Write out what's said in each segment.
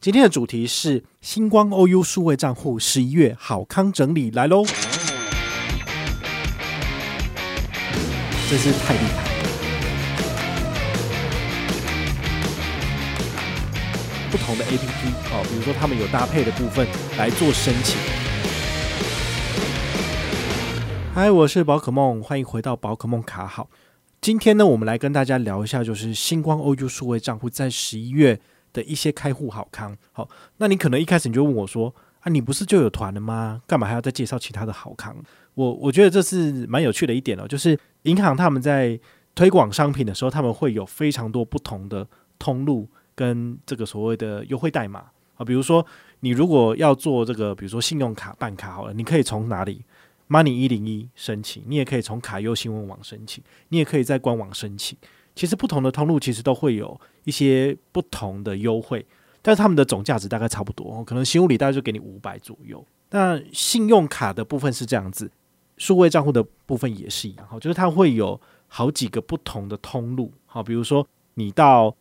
今天的主题是星光 OU 数位账户十一月好康整理来喽！真是太厉害了！不同的 APP 哦，比如说他们有搭配的部分来做申请。嗨，我是宝可梦，欢迎回到宝可梦卡好。今天呢，我们来跟大家聊一下，就是星光 OU 数位账户在十一月。的一些开户好康，好，那你可能一开始你就问我说啊，你不是就有团了吗？干嘛还要再介绍其他的好康？我我觉得这是蛮有趣的一点哦，就是银行他们在推广商品的时候，他们会有非常多不同的通路跟这个所谓的优惠代码啊，比如说你如果要做这个，比如说信用卡办卡好了，你可以从哪里 Money 一零一申请，你也可以从卡优新闻网申请，你也可以在官网申请。其实不同的通路其实都会有一些不同的优惠，但是他们的总价值大概差不多，可能新屋里大概就给你五百左右。那信用卡的部分是这样子，数位账户的部分也是一样，哈，就是它会有好几个不同的通路，好，比如说你到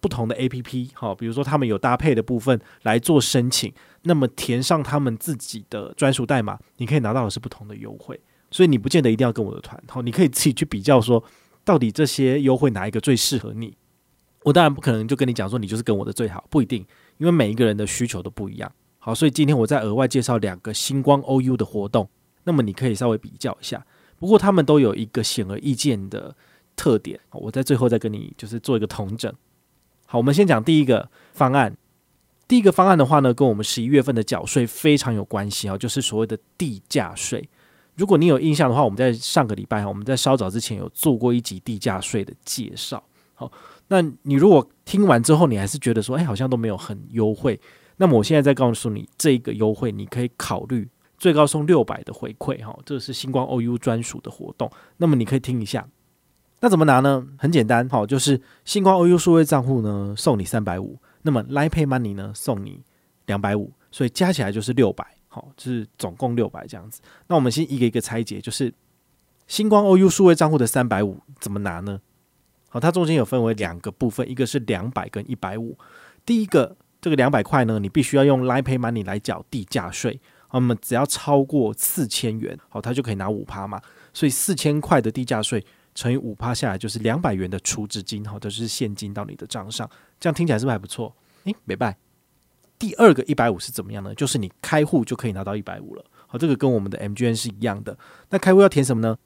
不同的 APP，好，比如说他们有搭配的部分来做申请，那么填上他们自己的专属代码，你可以拿到的是不同的优惠，所以你不见得一定要跟我的团，好，你可以自己去比较说。到底这些优惠哪一个最适合你？我当然不可能就跟你讲说你就是跟我的最好，不一定，因为每一个人的需求都不一样。好，所以今天我再额外介绍两个星光 OU 的活动，那么你可以稍微比较一下。不过他们都有一个显而易见的特点，我在最后再跟你就是做一个统整。好，我们先讲第一个方案。第一个方案的话呢，跟我们十一月份的缴税非常有关系啊，就是所谓的地价税。如果你有印象的话，我们在上个礼拜哈，我们在稍早之前有做过一集地价税的介绍。好，那你如果听完之后，你还是觉得说，哎，好像都没有很优惠，那么我现在再告诉你，这个优惠你可以考虑最高送六百的回馈，哈，这是星光 OU 专属的活动。那么你可以听一下，那怎么拿呢？很简单，好，就是星光 OU 数位账户呢送你三百五，那么 l i Pay Money 呢送你两百五，所以加起来就是六百。好，就是总共六百这样子。那我们先一个一个拆解，就是星光 OU 数位账户的三百五怎么拿呢？好，它中间有分为两个部分，一个是两百跟一百五。第一个这个两百块呢，你必须要用 Line Pay Money 来缴地价税。好，那么只要超过四千元，好，它就可以拿五趴嘛。所以四千块的地价税乘以五趴下来，就是两百元的储值金，好，都是现金到你的账上。这样听起来是不是还不错？诶，没办。第二个一百五是怎么样呢？就是你开户就可以拿到一百五了。好，这个跟我们的 MGN 是一样的。那开户要填什么呢？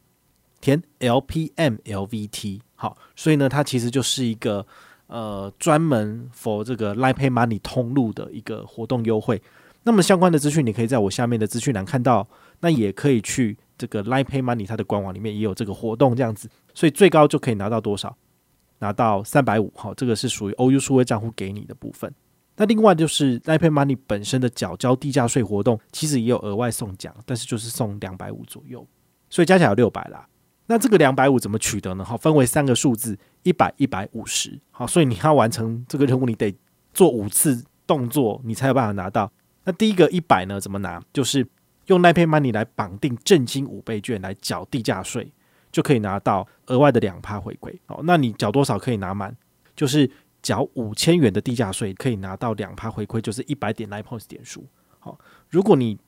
填 LPM LVT。好，所以呢，它其实就是一个呃专门 for 这个 Line Pay Money 通路的一个活动优惠。那么相关的资讯你可以在我下面的资讯栏看到。那也可以去这个 Line Pay Money 它的官网里面也有这个活动这样子。所以最高就可以拿到多少？拿到三百五。好，这个是属于 OU 数位账户给你的部分。那另外就是 n i p a y Money 本身的缴交地价税活动，其实也有额外送奖，但是就是送两百五左右，所以加起来有六百啦。那这个两百五怎么取得呢？好，分为三个数字，一百、一百、五十。好，所以你要完成这个任务，你得做五次动作，你才有办法拿到。那第一个一百呢，怎么拿？就是用 n i p a y Money 来绑定振兴五倍券来缴地价税，就可以拿到额外的两趴回馈。好，那你缴多少可以拿满？就是。缴五千元的地价税，可以拿到两趴回馈，就是一百点 Line Points 点数。好，如果你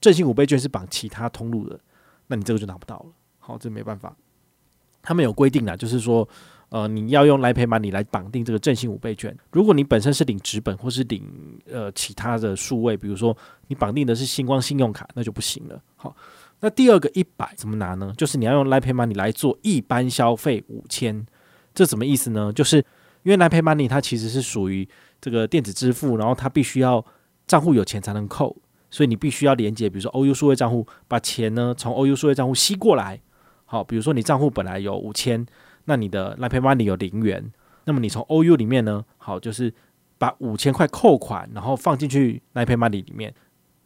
振兴五倍券是绑其他通路的，那你这个就拿不到了。好，这没办法，他们有规定啦，就是说，呃，你要用 Line Pay Money 来绑定这个振兴五倍券。如果你本身是领纸本或是领呃其他的数位，比如说你绑定的是星光信用卡，那就不行了。好，那第二个一百怎么拿呢？就是你要用 Line Pay Money 来做一般消费五千，这什么意思呢？就是因为 Line Pay Money 它其实是属于这个电子支付，然后它必须要账户有钱才能扣，所以你必须要连接，比如说 OU 数位账户，把钱呢从 OU 数位账户吸过来。好，比如说你账户本来有五千，那你的 Line Pay Money 有零元，那么你从 OU 里面呢，好，就是把五千块扣款，然后放进去 Line Pay Money 里面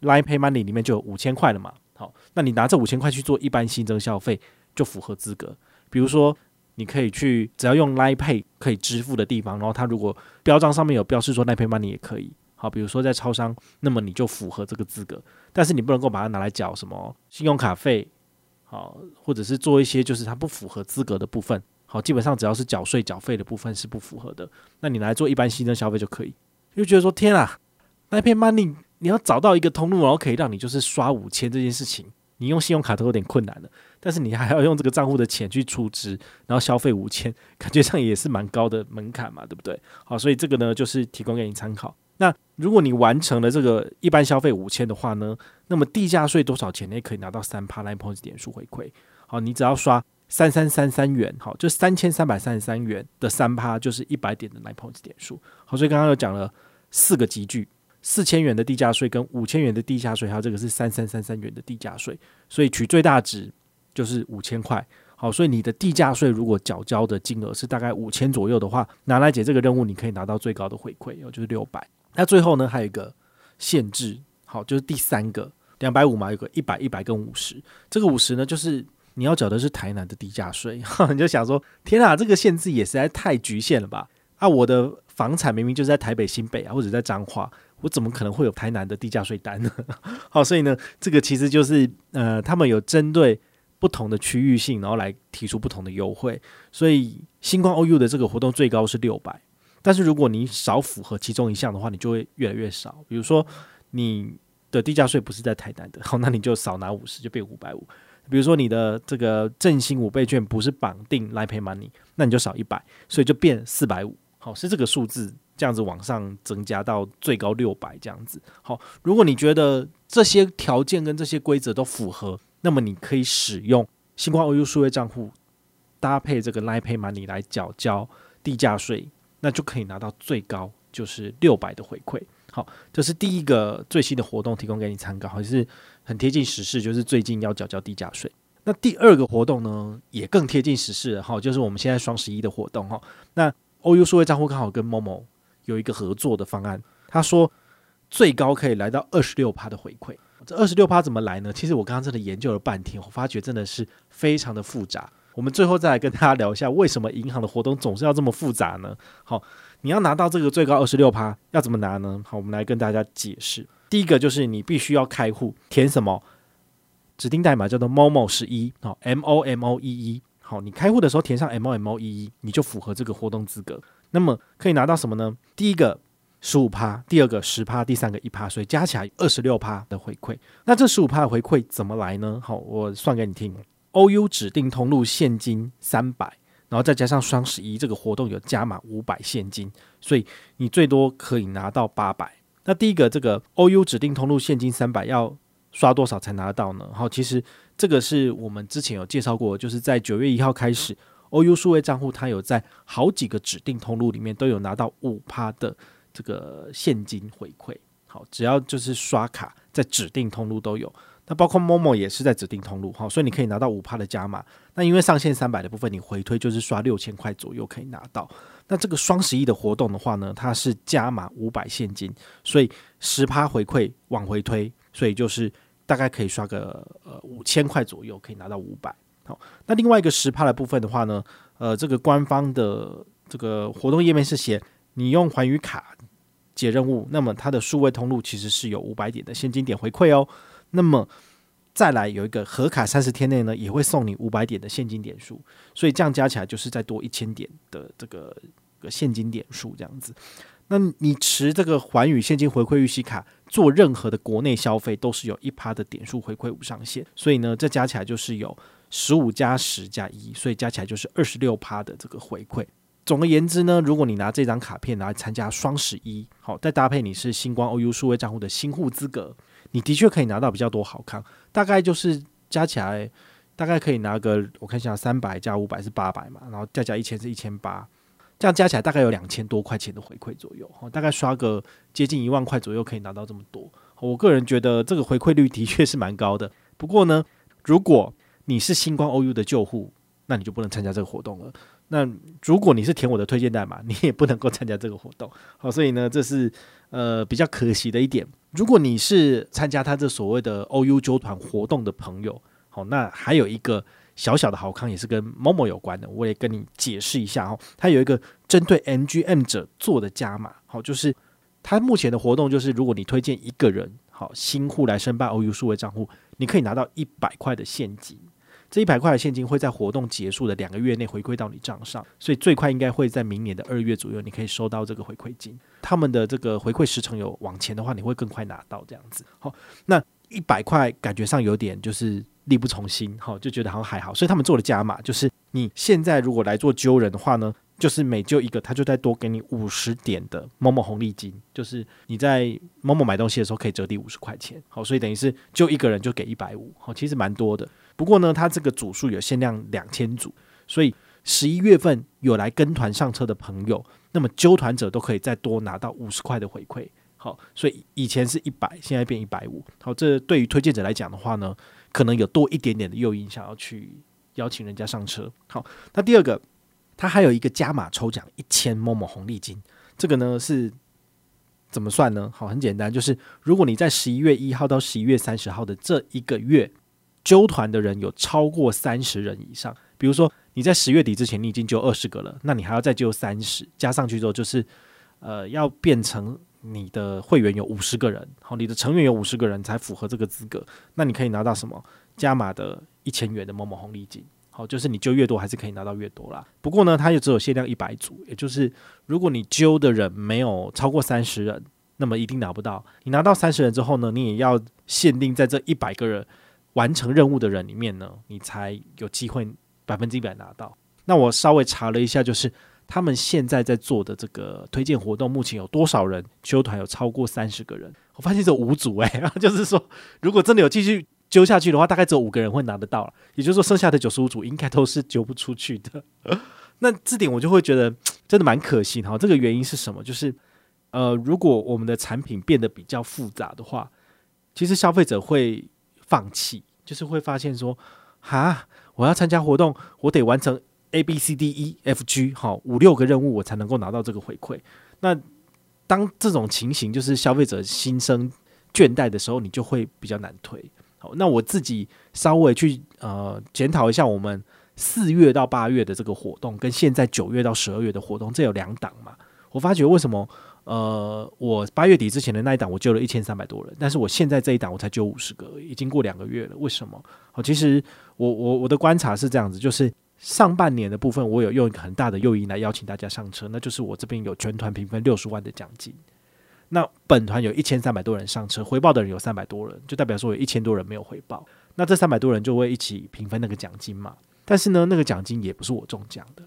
，Line Pay Money 里面就有五千块了嘛。好，那你拿这五千块去做一般新增消费，就符合资格。比如说。你可以去，只要用 Line Pay 可以支付的地方，然后它如果标章上面有标示说 Line Pay Money 也可以。好，比如说在超商，那么你就符合这个资格，但是你不能够把它拿来缴什么信用卡费，好，或者是做一些就是它不符合资格的部分。好，基本上只要是缴税缴费的部分是不符合的，那你来做一般新增消费就可以。就觉得说天啊，那片 Money 你要找到一个通路，然后可以让你就是刷五千这件事情，你用信用卡都有点困难的。但是你还要用这个账户的钱去储值，然后消费五千，感觉上也是蛮高的门槛嘛，对不对？好，所以这个呢就是提供给你参考。那如果你完成了这个一般消费五千的话呢，那么地价税多少钱呢？可以拿到三趴 Line Points 点数回馈。好，你只要刷三三三三元，好，就三千三百三十三元的三趴，就是一百点的 Line Points 点数。好，所以刚刚又讲了四个集聚，四千元的地价税跟五千元的地价税，还有这个是三三三三元的地价税，所以取最大值。就是五千块，好，所以你的地价税如果缴交的金额是大概五千左右的话，拿来解这个任务，你可以拿到最高的回馈，哦，就是六百。那最后呢，还有一个限制，好，就是第三个两百五嘛，有个一百、一百跟五十。这个五十呢，就是你要缴的是台南的地价税，你就想说，天啊，这个限制也实在太局限了吧？啊，我的房产明明就是在台北新北啊，或者在彰化，我怎么可能会有台南的地价税单呢？好，所以呢，这个其实就是呃，他们有针对。不同的区域性，然后来提出不同的优惠，所以星光 OU 的这个活动最高是六百，但是如果你少符合其中一项的话，你就会越来越少。比如说你的地价税不是在台南的，好，那你就少拿五十，就变五百五。比如说你的这个振兴五倍券不是绑定来赔 Money，那你就少一百，所以就变四百五。好，是这个数字这样子往上增加到最高六百这样子。好，如果你觉得这些条件跟这些规则都符合。那么你可以使用星光 OU 数位账户搭配这个 Line Pay Money 来缴交地价税，那就可以拿到最高就是六百的回馈。好，这是第一个最新的活动，提供给你参考，也是很贴近时事，就是最近要缴交地价税。那第二个活动呢，也更贴近时事，好，就是我们现在双十一的活动哈。那 OU 数位账户刚好跟 Momo 有一个合作的方案，他说最高可以来到二十六趴的回馈。这二十六趴怎么来呢？其实我刚刚真的研究了半天，我发觉真的是非常的复杂。我们最后再来跟大家聊一下，为什么银行的活动总是要这么复杂呢？好，你要拿到这个最高二十六趴，要怎么拿呢？好，我们来跟大家解释。第一个就是你必须要开户，填什么指定代码叫做 MOMO 十一，好，M O M O 一一。好，你开户的时候填上 M O M O 一一，你就符合这个活动资格。那么可以拿到什么呢？第一个。十五趴，第二个十趴，第三个一趴，所以加起来二十六趴的回馈。那这十五趴的回馈怎么来呢？好，我算给你听。OU 指定通路现金三百，然后再加上双十一这个活动有加码五百现金，所以你最多可以拿到八百。那第一个这个 OU 指定通路现金三百要刷多少才拿到呢？好，其实这个是我们之前有介绍过，就是在九月一号开始，OU 数位账户它有在好几个指定通路里面都有拿到五趴的。这个现金回馈，好，只要就是刷卡，在指定通路都有。那包括 Momo 也是在指定通路，好，所以你可以拿到五趴的加码。那因为上限三百的部分，你回推就是刷六千块左右可以拿到。那这个双十一的活动的话呢，它是加码五百现金，所以十趴回馈往回推，所以就是大概可以刷个呃五千块左右可以拿到五百。好，那另外一个十趴的部分的话呢，呃，这个官方的这个活动页面是写你用寰宇卡。解任务，那么它的数位通路其实是有五百点的现金点回馈哦。那么再来有一个合卡三十天内呢，也会送你五百点的现金点数，所以这样加起来就是再多一千点的这个个现金点数这样子。那你持这个寰宇现金回馈预习卡做任何的国内消费，都是有一趴的点数回馈无上限，所以呢，这加起来就是有十五加十加一，所以加起来就是二十六趴的这个回馈。总而言之呢，如果你拿这张卡片来参加双十一，好，再搭配你是星光 OU 数位账户的新户资格，你的确可以拿到比较多好康，大概就是加起来大概可以拿个，我看一下，三百加五百是八百嘛，然后再加一千是一千八，这样加起来大概有两千多块钱的回馈左右，大概刷个接近一万块左右可以拿到这么多。我个人觉得这个回馈率的确是蛮高的。不过呢，如果你是星光 OU 的旧户，那你就不能参加这个活动了。那如果你是填我的推荐代码，你也不能够参加这个活动。好，所以呢，这是呃比较可惜的一点。如果你是参加他这所谓的 OU 揪团活动的朋友，好，那还有一个小小的好康也是跟 Momo 有关的，我也跟你解释一下哦。他有一个针对 MGM 者做的加码，好，就是他目前的活动就是，如果你推荐一个人，好，新户来申办 OU 数位账户，你可以拿到一百块的现金。这一百块的现金会在活动结束的两个月内回馈到你账上，所以最快应该会在明年的二月左右，你可以收到这个回馈金。他们的这个回馈时程有往前的话，你会更快拿到这样子。好，那一百块感觉上有点就是力不从心，好，就觉得好像还好，所以他们做了加码，就是你现在如果来做揪人的话呢，就是每揪一个，他就再多给你五十点的某某红利金，就是你在某某买东西的时候可以折抵五十块钱。好，所以等于是就一个人就给一百五，好，其实蛮多的。不过呢，它这个组数有限量两千组，所以十一月份有来跟团上车的朋友，那么揪团者都可以再多拿到五十块的回馈。好，所以以前是一百，现在变一百五。好，这对于推荐者来讲的话呢，可能有多一点点的诱因，想要去邀请人家上车。好，那第二个。它还有一个加码抽奖一千某某红利金，这个呢是怎么算呢？好，很简单，就是如果你在十一月一号到十一月三十号的这一个月揪团的人有超过三十人以上，比如说你在十月底之前你已经揪二十个了，那你还要再揪三十，加上去之后就是呃要变成你的会员有五十个人，好，你的成员有五十个人才符合这个资格，那你可以拿到什么加码的一千元的某某红利金。好，就是你揪越多，还是可以拿到越多啦。不过呢，它也只有限量一百组，也就是如果你揪的人没有超过三十人，那么一定拿不到。你拿到三十人之后呢，你也要限定在这一百个人完成任务的人里面呢，你才有机会百分之一百拿到。那我稍微查了一下，就是他们现在在做的这个推荐活动，目前有多少人揪团有超过三十个人？我发现只有五组诶、欸，就是说如果真的有继续。揪下去的话，大概只有五个人会拿得到了，也就是说，剩下的九十五组应该都是揪不出去的。那这点我就会觉得真的蛮可惜哈。这个原因是什么？就是呃，如果我们的产品变得比较复杂的话，其实消费者会放弃，就是会发现说，哈，我要参加活动，我得完成 A B C D E F G 好五六个任务，我才能够拿到这个回馈。那当这种情形就是消费者心生倦怠的时候，你就会比较难推。好那我自己稍微去呃检讨一下，我们四月到八月的这个活动，跟现在九月到十二月的活动，这有两档嘛？我发觉为什么呃，我八月底之前的那一档我救了一千三百多人，但是我现在这一档我才救五十个，已经过两个月了，为什么？好，其实我我我的观察是这样子，就是上半年的部分，我有用一个很大的诱因来邀请大家上车，那就是我这边有全团评分六十万的奖金。那本团有一千三百多人上车，回报的人有三百多人，就代表说有一千多人没有回报。那这三百多人就会一起平分那个奖金嘛。但是呢，那个奖金也不是我中奖的，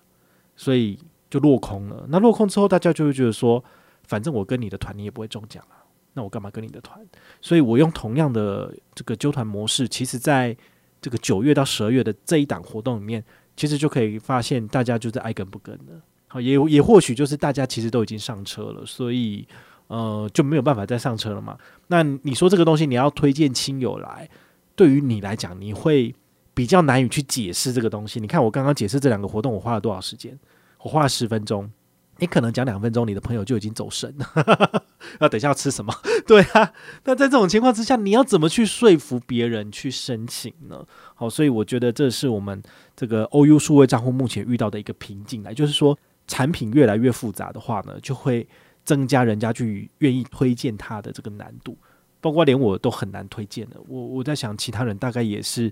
所以就落空了。那落空之后，大家就会觉得说，反正我跟你的团你也不会中奖啊，那我干嘛跟你的团？所以我用同样的这个揪团模式，其实在这个九月到十二月的这一档活动里面，其实就可以发现大家就是爱跟不跟的。好，也也或许就是大家其实都已经上车了，所以。呃，就没有办法再上车了嘛？那你说这个东西你要推荐亲友来，对于你来讲，你会比较难以去解释这个东西。你看我刚刚解释这两个活动，我花了多少时间？我花了十分钟，你可能讲两分钟，你的朋友就已经走神了。要等一下要吃什么？对啊，那在这种情况之下，你要怎么去说服别人去申请呢？好，所以我觉得这是我们这个 OU 数位账户目前遇到的一个瓶颈来，就是说产品越来越复杂的话呢，就会。增加人家去愿意推荐它的这个难度，包括连我都很难推荐的。我我在想，其他人大概也是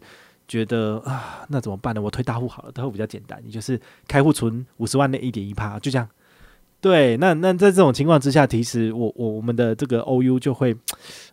觉得啊，那怎么办呢？我推大户好了，大户比较简单，你就是开户存五十万的一点一趴，就这样。对，那那在这种情况之下，其实我我我们的这个 OU 就会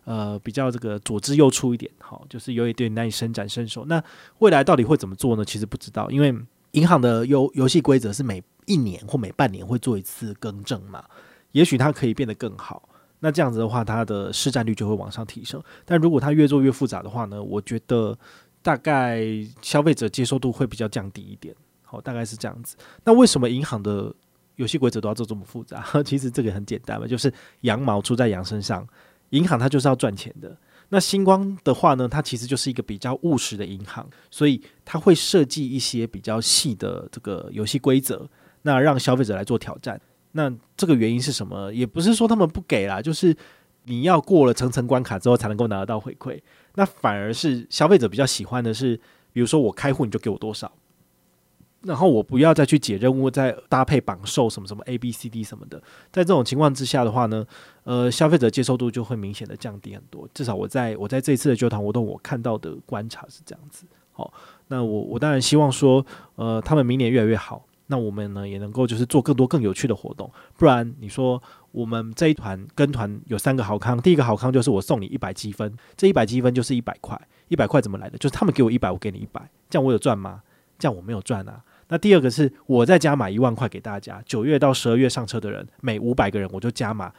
呃比较这个左支右絀一点，好，就是有一点难以伸展身手。那未来到底会怎么做呢？其实不知道，因为银行的游游戏规则是每一年或每半年会做一次更正嘛。也许它可以变得更好，那这样子的话，它的市占率就会往上提升。但如果它越做越复杂的话呢，我觉得大概消费者接受度会比较降低一点。好，大概是这样子。那为什么银行的游戏规则都要做这么复杂？其实这个很简单嘛，就是羊毛出在羊身上，银行它就是要赚钱的。那星光的话呢，它其实就是一个比较务实的银行，所以它会设计一些比较细的这个游戏规则，那让消费者来做挑战。那这个原因是什么？也不是说他们不给啦，就是你要过了层层关卡之后才能够拿得到回馈。那反而是消费者比较喜欢的是，比如说我开户你就给我多少，然后我不要再去解任务，再搭配绑售什么什么 A B C D 什么的。在这种情况之下的话呢，呃，消费者接受度就会明显的降低很多。至少我在我在这一次的揪团活动，我看到的观察是这样子。好，那我我当然希望说，呃，他们明年越来越好，那我们呢也能够就是做更多更有趣的活动。不然你说我们这一团跟团有三个好康，第一个好康就是我送你一百积分，这一百积分就是一百块，一百块怎么来的？就是他们给我一百，我给你一百，这样我有赚吗？这样我没有赚啊。那第二个是我再加码一万块给大家，九月到十二月上车的人，每五百个人我就加码，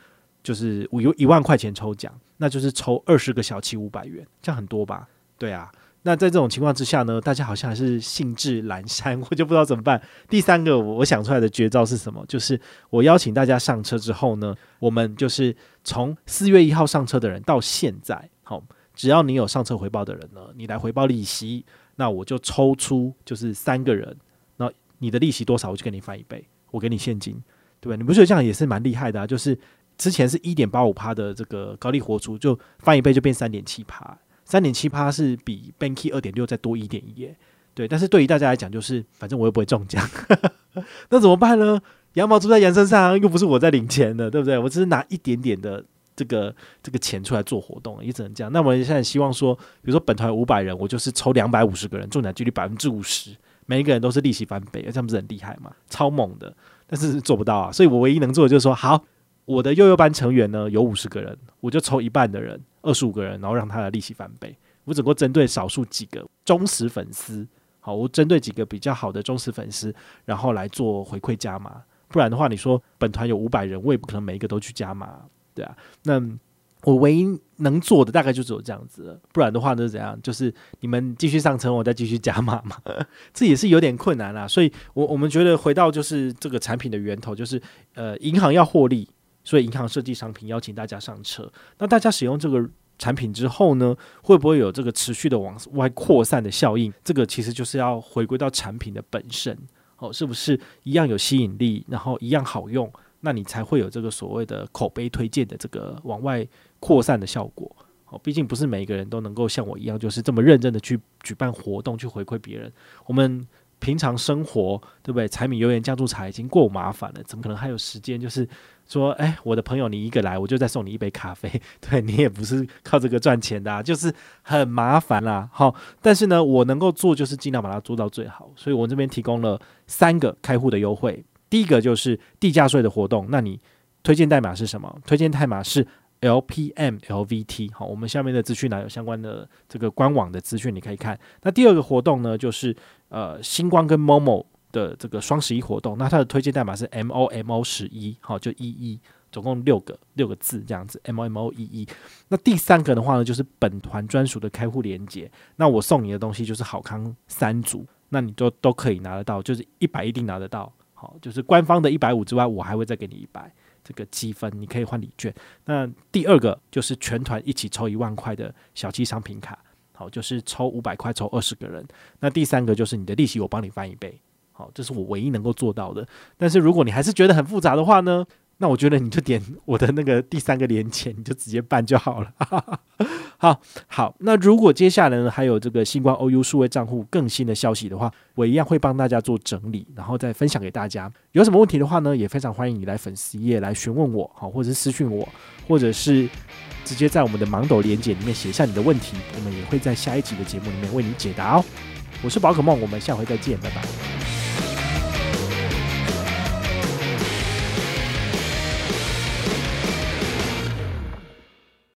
就是我有一万块钱抽奖，那就是抽二十个小七五百元，这样很多吧？对啊。那在这种情况之下呢，大家好像还是兴致阑珊，我就不知道怎么办。第三个我想出来的绝招是什么？就是我邀请大家上车之后呢，我们就是从四月一号上车的人到现在，好，只要你有上车回报的人呢，你来回报利息，那我就抽出就是三个人。你的利息多少，我就给你翻一倍，我给你现金，对吧？你不觉得这样也是蛮厉害的啊？就是之前是一点八五趴的这个高利活出，就翻一倍就变三点七趴，三点七趴是比 Banky 二点六再多一点一耶，对。但是对于大家来讲，就是反正我又不会中奖，那怎么办呢？羊毛出在羊身上，又不是我在领钱的，对不对？我只是拿一点点的这个这个钱出来做活动，也只能这样。那我们现在希望说，比如说本团五百人，我就是抽两百五十个人，中奖几率百分之五十。每一个人都是利息翻倍，这样不是很厉害吗？超猛的，但是做不到啊。所以我唯一能做的就是说，好，我的幼幼班成员呢有五十个人，我就抽一半的人，二十五个人，然后让他的利息翻倍。我只够针对少数几个忠实粉丝，好，我针对几个比较好的忠实粉丝，然后来做回馈加码。不然的话，你说本团有五百人，我也不可能每一个都去加码，对啊。那我唯一能做的大概就只有这样子了，不然的话呢，怎样？就是你们继续上车，我再继续加码嘛，这也是有点困难啦。所以我，我我们觉得回到就是这个产品的源头，就是呃，银行要获利，所以银行设计商品邀请大家上车。那大家使用这个产品之后呢，会不会有这个持续的往外扩散的效应？这个其实就是要回归到产品的本身，哦，是不是一样有吸引力，然后一样好用？那你才会有这个所谓的口碑推荐的这个往外扩散的效果。好，毕竟不是每一个人都能够像我一样，就是这么认真的去举办活动去回馈别人。我们平常生活，对不对？柴米油盐酱醋茶已经够麻烦了，怎么可能还有时间？就是说，哎，我的朋友你一个来，我就再送你一杯咖啡。对，你也不是靠这个赚钱的啊，就是很麻烦啦。好，但是呢，我能够做就是尽量把它做到最好。所以我这边提供了三个开户的优惠。第一个就是地价税的活动，那你推荐代码是什么？推荐代码是 LPMLVT。好，我们下面的资讯呢有相关的这个官网的资讯，你可以看。那第二个活动呢，就是呃星光跟 MOMO 的这个双十一活动，那它的推荐代码是 MOMO 十一，好，就一一，总共六个六个字这样子，MOMO 一一。那第三个的话呢，就是本团专属的开户连接，那我送你的东西就是好康三组，那你都都可以拿得到，就是一百一定拿得到。好，就是官方的一百五之外，我还会再给你一百这个积分，你可以换礼券。那第二个就是全团一起抽一万块的小七商品卡，好，就是抽五百块抽二十个人。那第三个就是你的利息我帮你翻一倍，好，这是我唯一能够做到的。但是如果你还是觉得很复杂的话呢，那我觉得你就点 我的那个第三个连接，你就直接办就好了。好好，那如果接下来呢还有这个星光 OU 数位账户更新的消息的话，我一样会帮大家做整理，然后再分享给大家。有什么问题的话呢，也非常欢迎你来粉丝页来询问我，好，或者是私讯我，或者是直接在我们的芒斗连接里面写下你的问题，我们也会在下一集的节目里面为你解答哦。我是宝可梦，我们下回再见，拜拜。